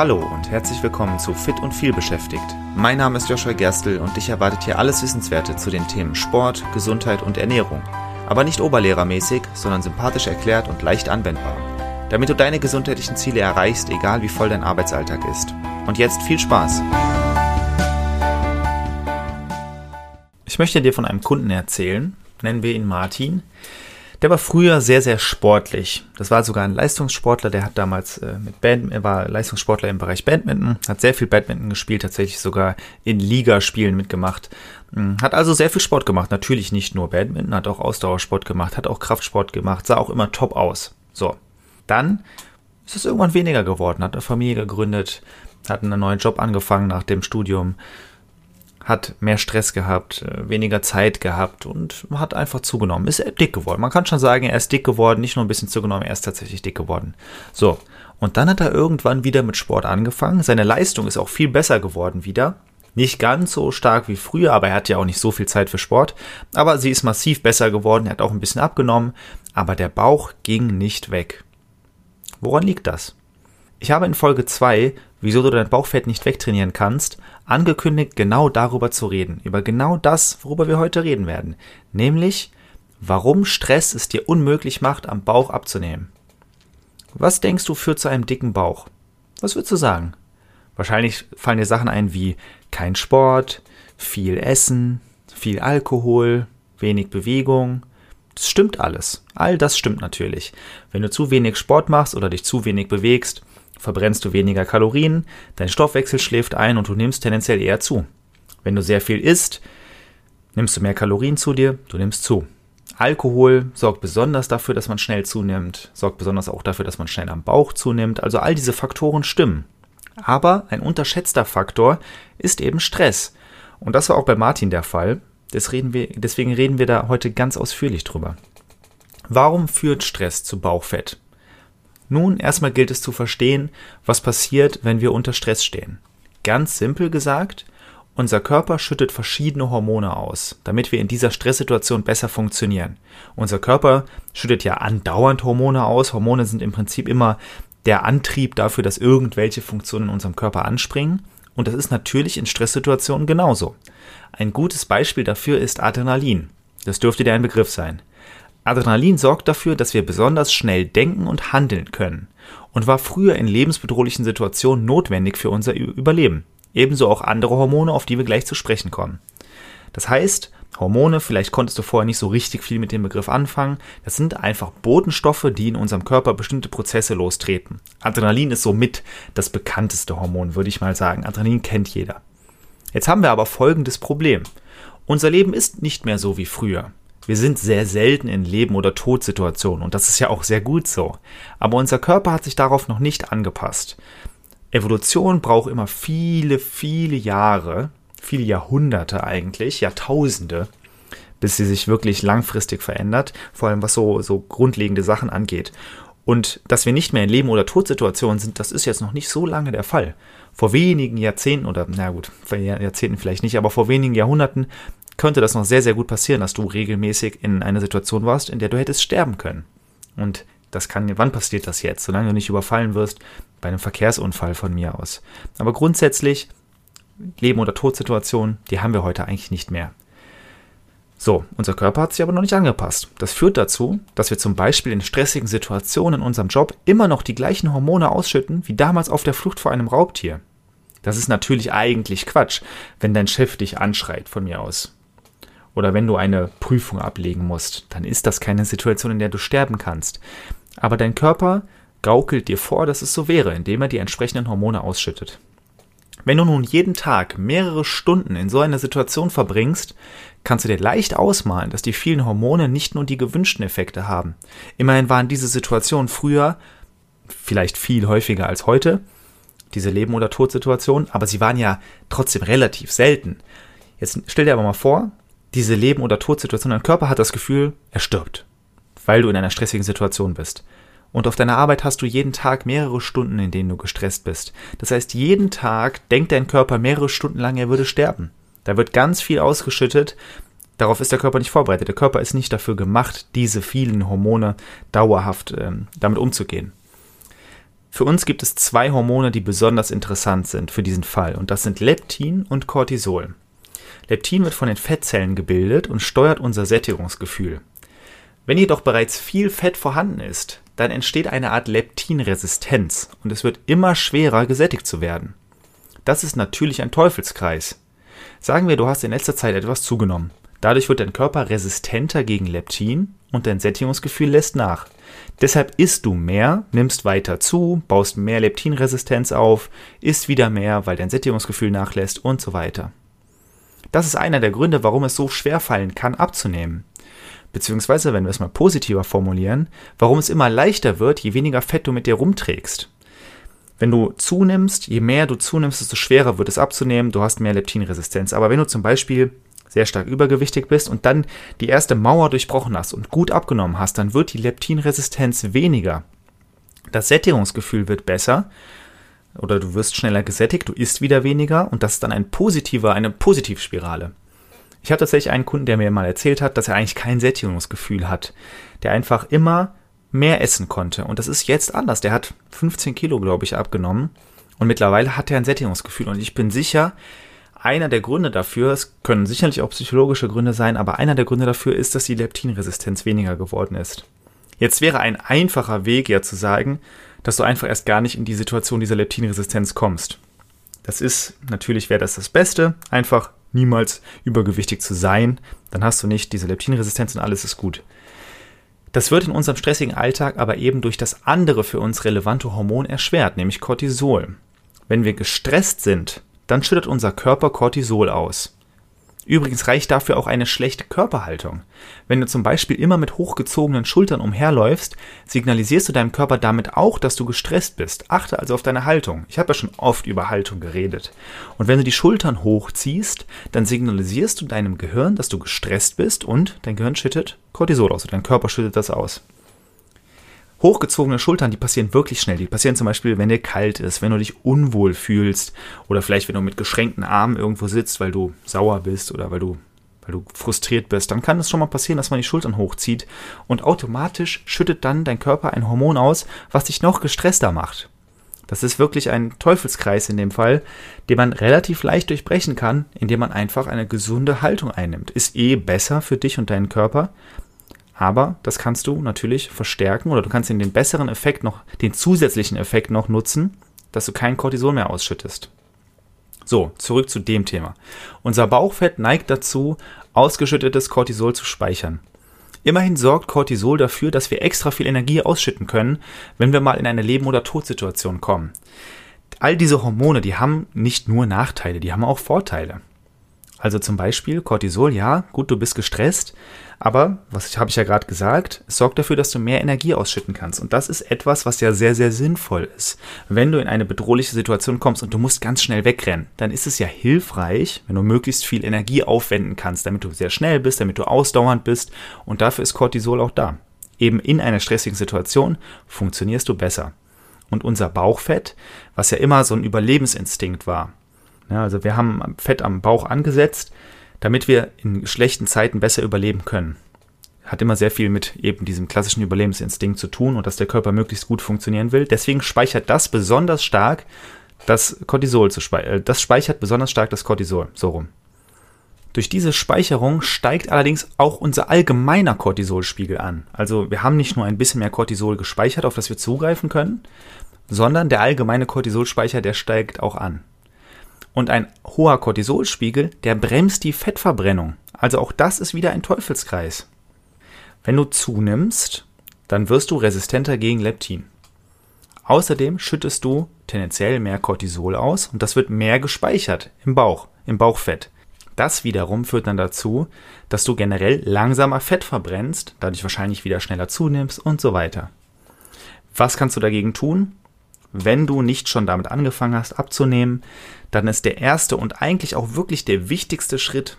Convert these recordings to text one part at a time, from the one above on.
Hallo und herzlich willkommen zu Fit und viel beschäftigt. Mein Name ist Joshua Gerstl und dich erwartet hier alles Wissenswerte zu den Themen Sport, Gesundheit und Ernährung. Aber nicht oberlehrermäßig, sondern sympathisch erklärt und leicht anwendbar. Damit du deine gesundheitlichen Ziele erreichst, egal wie voll dein Arbeitsalltag ist. Und jetzt viel Spaß! Ich möchte dir von einem Kunden erzählen, nennen wir ihn Martin. Der war früher sehr, sehr sportlich. Das war sogar ein Leistungssportler, der hat damals äh, mit Band, er war Leistungssportler im Bereich Badminton, hat sehr viel Badminton gespielt, tatsächlich sogar in Ligaspielen mitgemacht. Hm, hat also sehr viel Sport gemacht. Natürlich nicht nur Badminton, hat auch Ausdauersport gemacht, hat auch Kraftsport gemacht, sah auch immer top aus. So. Dann ist es irgendwann weniger geworden, hat eine Familie gegründet, hat einen neuen Job angefangen nach dem Studium, hat mehr Stress gehabt, äh, weniger Zeit gehabt und hat einfach zugenommen. Ist dick geworden. Man kann schon sagen, er ist dick geworden, nicht nur ein bisschen zugenommen, er ist tatsächlich dick geworden. So. Und dann hat er irgendwann wieder mit Sport angefangen. Seine Leistung ist auch viel besser geworden wieder. Nicht ganz so stark wie früher, aber er hat ja auch nicht so viel Zeit für Sport. Aber sie ist massiv besser geworden, er hat auch ein bisschen abgenommen, aber der Bauch ging nicht weg. Woran liegt das? Ich habe in Folge 2, wieso du dein Bauchfett nicht wegtrainieren kannst, angekündigt, genau darüber zu reden. Über genau das, worüber wir heute reden werden. Nämlich, warum Stress es dir unmöglich macht, am Bauch abzunehmen. Was denkst du führt zu einem dicken Bauch? Was würdest du sagen? Wahrscheinlich fallen dir Sachen ein wie kein Sport, viel Essen, viel Alkohol, wenig Bewegung. Das stimmt alles. All das stimmt natürlich. Wenn du zu wenig Sport machst oder dich zu wenig bewegst, verbrennst du weniger Kalorien, dein Stoffwechsel schläft ein und du nimmst tendenziell eher zu. Wenn du sehr viel isst, nimmst du mehr Kalorien zu dir, du nimmst zu. Alkohol sorgt besonders dafür, dass man schnell zunimmt, sorgt besonders auch dafür, dass man schnell am Bauch zunimmt. Also all diese Faktoren stimmen. Aber ein unterschätzter Faktor ist eben Stress. Und das war auch bei Martin der Fall. Reden wir, deswegen reden wir da heute ganz ausführlich drüber. Warum führt Stress zu Bauchfett? Nun, erstmal gilt es zu verstehen, was passiert, wenn wir unter Stress stehen. Ganz simpel gesagt, unser Körper schüttet verschiedene Hormone aus, damit wir in dieser Stresssituation besser funktionieren. Unser Körper schüttet ja andauernd Hormone aus. Hormone sind im Prinzip immer der Antrieb dafür, dass irgendwelche Funktionen in unserem Körper anspringen. Und das ist natürlich in Stresssituationen genauso. Ein gutes Beispiel dafür ist Adrenalin. Das dürfte dir ein Begriff sein. Adrenalin sorgt dafür, dass wir besonders schnell denken und handeln können und war früher in lebensbedrohlichen Situationen notwendig für unser Überleben. Ebenso auch andere Hormone, auf die wir gleich zu sprechen kommen. Das heißt, Hormone, vielleicht konntest du vorher nicht so richtig viel mit dem Begriff anfangen, das sind einfach Botenstoffe, die in unserem Körper bestimmte Prozesse lostreten. Adrenalin ist somit das bekannteste Hormon, würde ich mal sagen. Adrenalin kennt jeder. Jetzt haben wir aber folgendes Problem. Unser Leben ist nicht mehr so wie früher. Wir sind sehr selten in Leben- oder Todsituationen und das ist ja auch sehr gut so. Aber unser Körper hat sich darauf noch nicht angepasst. Evolution braucht immer viele, viele Jahre, viele Jahrhunderte eigentlich, Jahrtausende, bis sie sich wirklich langfristig verändert, vor allem was so, so grundlegende Sachen angeht. Und dass wir nicht mehr in Leben- oder Todsituationen sind, das ist jetzt noch nicht so lange der Fall. Vor wenigen Jahrzehnten, oder na gut, vor Jahrzehnten vielleicht nicht, aber vor wenigen Jahrhunderten könnte das noch sehr, sehr gut passieren, dass du regelmäßig in einer Situation warst, in der du hättest sterben können. Und das kann, wann passiert das jetzt? Solange du nicht überfallen wirst, bei einem Verkehrsunfall von mir aus. Aber grundsätzlich, Leben- oder Todsituationen, die haben wir heute eigentlich nicht mehr. So, unser Körper hat sich aber noch nicht angepasst. Das führt dazu, dass wir zum Beispiel in stressigen Situationen in unserem Job immer noch die gleichen Hormone ausschütten wie damals auf der Flucht vor einem Raubtier. Das ist natürlich eigentlich Quatsch, wenn dein Chef dich anschreit von mir aus oder wenn du eine Prüfung ablegen musst, dann ist das keine Situation, in der du sterben kannst. Aber dein Körper gaukelt dir vor, dass es so wäre, indem er die entsprechenden Hormone ausschüttet. Wenn du nun jeden Tag mehrere Stunden in so einer Situation verbringst, kannst du dir leicht ausmalen, dass die vielen Hormone nicht nur die gewünschten Effekte haben. Immerhin waren diese Situationen früher vielleicht viel häufiger als heute, diese Leben- oder Todsituationen, aber sie waren ja trotzdem relativ selten. Jetzt stell dir aber mal vor, diese Leben- oder Todsituation, dein Körper hat das Gefühl, er stirbt, weil du in einer stressigen Situation bist. Und auf deiner Arbeit hast du jeden Tag mehrere Stunden, in denen du gestresst bist. Das heißt, jeden Tag denkt dein Körper mehrere Stunden lang, er würde sterben. Da wird ganz viel ausgeschüttet. Darauf ist der Körper nicht vorbereitet. Der Körper ist nicht dafür gemacht, diese vielen Hormone dauerhaft ähm, damit umzugehen. Für uns gibt es zwei Hormone, die besonders interessant sind für diesen Fall, und das sind Leptin und Cortisol. Leptin wird von den Fettzellen gebildet und steuert unser Sättigungsgefühl. Wenn jedoch bereits viel Fett vorhanden ist, dann entsteht eine Art Leptinresistenz und es wird immer schwerer gesättigt zu werden. Das ist natürlich ein Teufelskreis. Sagen wir, du hast in letzter Zeit etwas zugenommen. Dadurch wird dein Körper resistenter gegen Leptin und dein Sättigungsgefühl lässt nach. Deshalb isst du mehr, nimmst weiter zu, baust mehr Leptinresistenz auf, isst wieder mehr, weil dein Sättigungsgefühl nachlässt und so weiter. Das ist einer der Gründe, warum es so schwer fallen kann, abzunehmen. Beziehungsweise, wenn wir es mal positiver formulieren, warum es immer leichter wird, je weniger Fett du mit dir rumträgst. Wenn du zunimmst, je mehr du zunimmst, desto schwerer wird es abzunehmen, du hast mehr Leptinresistenz. Aber wenn du zum Beispiel sehr stark übergewichtig bist und dann die erste Mauer durchbrochen hast und gut abgenommen hast, dann wird die Leptinresistenz weniger. Das Sättigungsgefühl wird besser oder du wirst schneller gesättigt, du isst wieder weniger und das ist dann ein positiver, eine Positivspirale. Ich habe tatsächlich einen Kunden, der mir mal erzählt hat, dass er eigentlich kein Sättigungsgefühl hat, der einfach immer mehr essen konnte. Und das ist jetzt anders. Der hat 15 Kilo, glaube ich, abgenommen und mittlerweile hat er ein Sättigungsgefühl. Und ich bin sicher, einer der Gründe dafür, es können sicherlich auch psychologische Gründe sein, aber einer der Gründe dafür ist, dass die Leptinresistenz weniger geworden ist. Jetzt wäre ein einfacher Weg ja zu sagen, dass du einfach erst gar nicht in die Situation dieser Leptinresistenz kommst. Das ist, natürlich wäre das das Beste, einfach niemals übergewichtig zu sein, dann hast du nicht diese Leptinresistenz und alles ist gut. Das wird in unserem stressigen Alltag aber eben durch das andere für uns relevante Hormon erschwert, nämlich Cortisol. Wenn wir gestresst sind, dann schüttet unser Körper Cortisol aus. Übrigens reicht dafür auch eine schlechte Körperhaltung. Wenn du zum Beispiel immer mit hochgezogenen Schultern umherläufst, signalisierst du deinem Körper damit auch, dass du gestresst bist. Achte also auf deine Haltung. Ich habe ja schon oft über Haltung geredet. Und wenn du die Schultern hochziehst, dann signalisierst du deinem Gehirn, dass du gestresst bist und dein Gehirn schüttet Cortisol aus, dein Körper schüttet das aus hochgezogene Schultern, die passieren wirklich schnell. Die passieren zum Beispiel, wenn dir kalt ist, wenn du dich unwohl fühlst oder vielleicht, wenn du mit geschränkten Armen irgendwo sitzt, weil du sauer bist oder weil du, weil du frustriert bist. Dann kann es schon mal passieren, dass man die Schultern hochzieht und automatisch schüttet dann dein Körper ein Hormon aus, was dich noch gestresster macht. Das ist wirklich ein Teufelskreis in dem Fall, den man relativ leicht durchbrechen kann, indem man einfach eine gesunde Haltung einnimmt. Ist eh besser für dich und deinen Körper, aber das kannst du natürlich verstärken oder du kannst den besseren Effekt noch, den zusätzlichen Effekt noch nutzen, dass du kein Cortisol mehr ausschüttest. So, zurück zu dem Thema. Unser Bauchfett neigt dazu, ausgeschüttetes Cortisol zu speichern. Immerhin sorgt Cortisol dafür, dass wir extra viel Energie ausschütten können, wenn wir mal in eine Leben- oder Todsituation kommen. All diese Hormone, die haben nicht nur Nachteile, die haben auch Vorteile. Also zum Beispiel Cortisol, ja, gut, du bist gestresst, aber, was habe ich ja gerade gesagt, es sorgt dafür, dass du mehr Energie ausschütten kannst. Und das ist etwas, was ja sehr, sehr sinnvoll ist. Wenn du in eine bedrohliche Situation kommst und du musst ganz schnell wegrennen, dann ist es ja hilfreich, wenn du möglichst viel Energie aufwenden kannst, damit du sehr schnell bist, damit du ausdauernd bist. Und dafür ist Cortisol auch da. Eben in einer stressigen Situation funktionierst du besser. Und unser Bauchfett, was ja immer so ein Überlebensinstinkt war, ja, also wir haben Fett am Bauch angesetzt, damit wir in schlechten Zeiten besser überleben können. Hat immer sehr viel mit eben diesem klassischen Überlebensinstinkt zu tun und dass der Körper möglichst gut funktionieren will. Deswegen speichert das besonders stark das Cortisol zu speichern. Äh, das speichert besonders stark das Cortisol, so rum. Durch diese Speicherung steigt allerdings auch unser allgemeiner Cortisolspiegel an. Also wir haben nicht nur ein bisschen mehr Cortisol gespeichert, auf das wir zugreifen können, sondern der allgemeine Cortisolspeicher, der steigt auch an. Und ein hoher Cortisolspiegel, der bremst die Fettverbrennung. Also auch das ist wieder ein Teufelskreis. Wenn du zunimmst, dann wirst du resistenter gegen Leptin. Außerdem schüttest du tendenziell mehr Cortisol aus und das wird mehr gespeichert im Bauch, im Bauchfett. Das wiederum führt dann dazu, dass du generell langsamer Fett verbrennst, dadurch wahrscheinlich wieder schneller zunimmst und so weiter. Was kannst du dagegen tun? Wenn du nicht schon damit angefangen hast abzunehmen, dann ist der erste und eigentlich auch wirklich der wichtigste Schritt,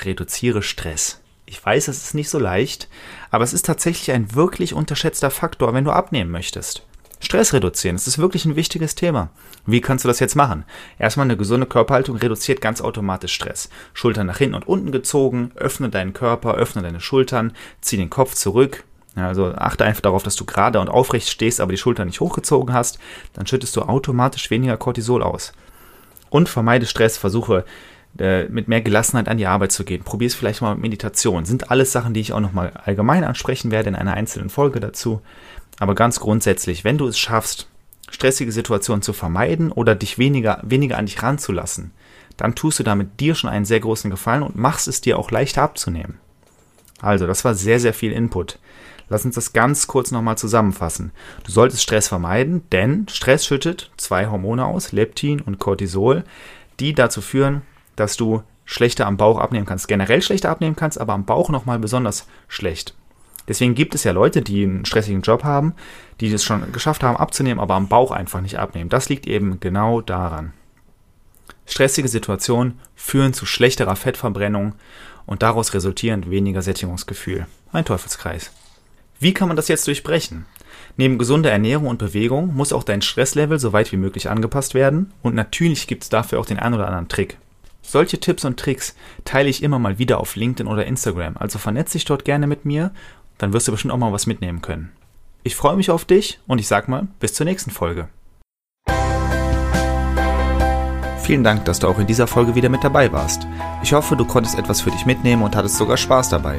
reduziere Stress. Ich weiß, es ist nicht so leicht, aber es ist tatsächlich ein wirklich unterschätzter Faktor, wenn du abnehmen möchtest. Stress reduzieren, das ist wirklich ein wichtiges Thema. Wie kannst du das jetzt machen? Erstmal eine gesunde Körperhaltung reduziert ganz automatisch Stress. Schultern nach hinten und unten gezogen, öffne deinen Körper, öffne deine Schultern, zieh den Kopf zurück, also achte einfach darauf, dass du gerade und aufrecht stehst, aber die Schulter nicht hochgezogen hast. Dann schüttest du automatisch weniger Cortisol aus. Und vermeide Stress, versuche äh, mit mehr Gelassenheit an die Arbeit zu gehen. Probier es vielleicht mal mit Meditation. Sind alles Sachen, die ich auch nochmal allgemein ansprechen werde in einer einzelnen Folge dazu. Aber ganz grundsätzlich, wenn du es schaffst, stressige Situationen zu vermeiden oder dich weniger, weniger an dich ranzulassen, dann tust du damit dir schon einen sehr großen Gefallen und machst es dir auch leichter abzunehmen. Also, das war sehr, sehr viel Input. Lass uns das ganz kurz nochmal zusammenfassen. Du solltest Stress vermeiden, denn Stress schüttet zwei Hormone aus, Leptin und Cortisol, die dazu führen, dass du schlechter am Bauch abnehmen kannst. Generell schlechter abnehmen kannst, aber am Bauch nochmal besonders schlecht. Deswegen gibt es ja Leute, die einen stressigen Job haben, die es schon geschafft haben abzunehmen, aber am Bauch einfach nicht abnehmen. Das liegt eben genau daran. Stressige Situationen führen zu schlechterer Fettverbrennung und daraus resultierend weniger Sättigungsgefühl. Ein Teufelskreis. Wie kann man das jetzt durchbrechen? Neben gesunder Ernährung und Bewegung muss auch dein Stresslevel so weit wie möglich angepasst werden und natürlich gibt es dafür auch den einen oder anderen Trick. Solche Tipps und Tricks teile ich immer mal wieder auf LinkedIn oder Instagram, also vernetz dich dort gerne mit mir, dann wirst du bestimmt auch mal was mitnehmen können. Ich freue mich auf dich und ich sag mal, bis zur nächsten Folge. Vielen Dank, dass du auch in dieser Folge wieder mit dabei warst. Ich hoffe, du konntest etwas für dich mitnehmen und hattest sogar Spaß dabei.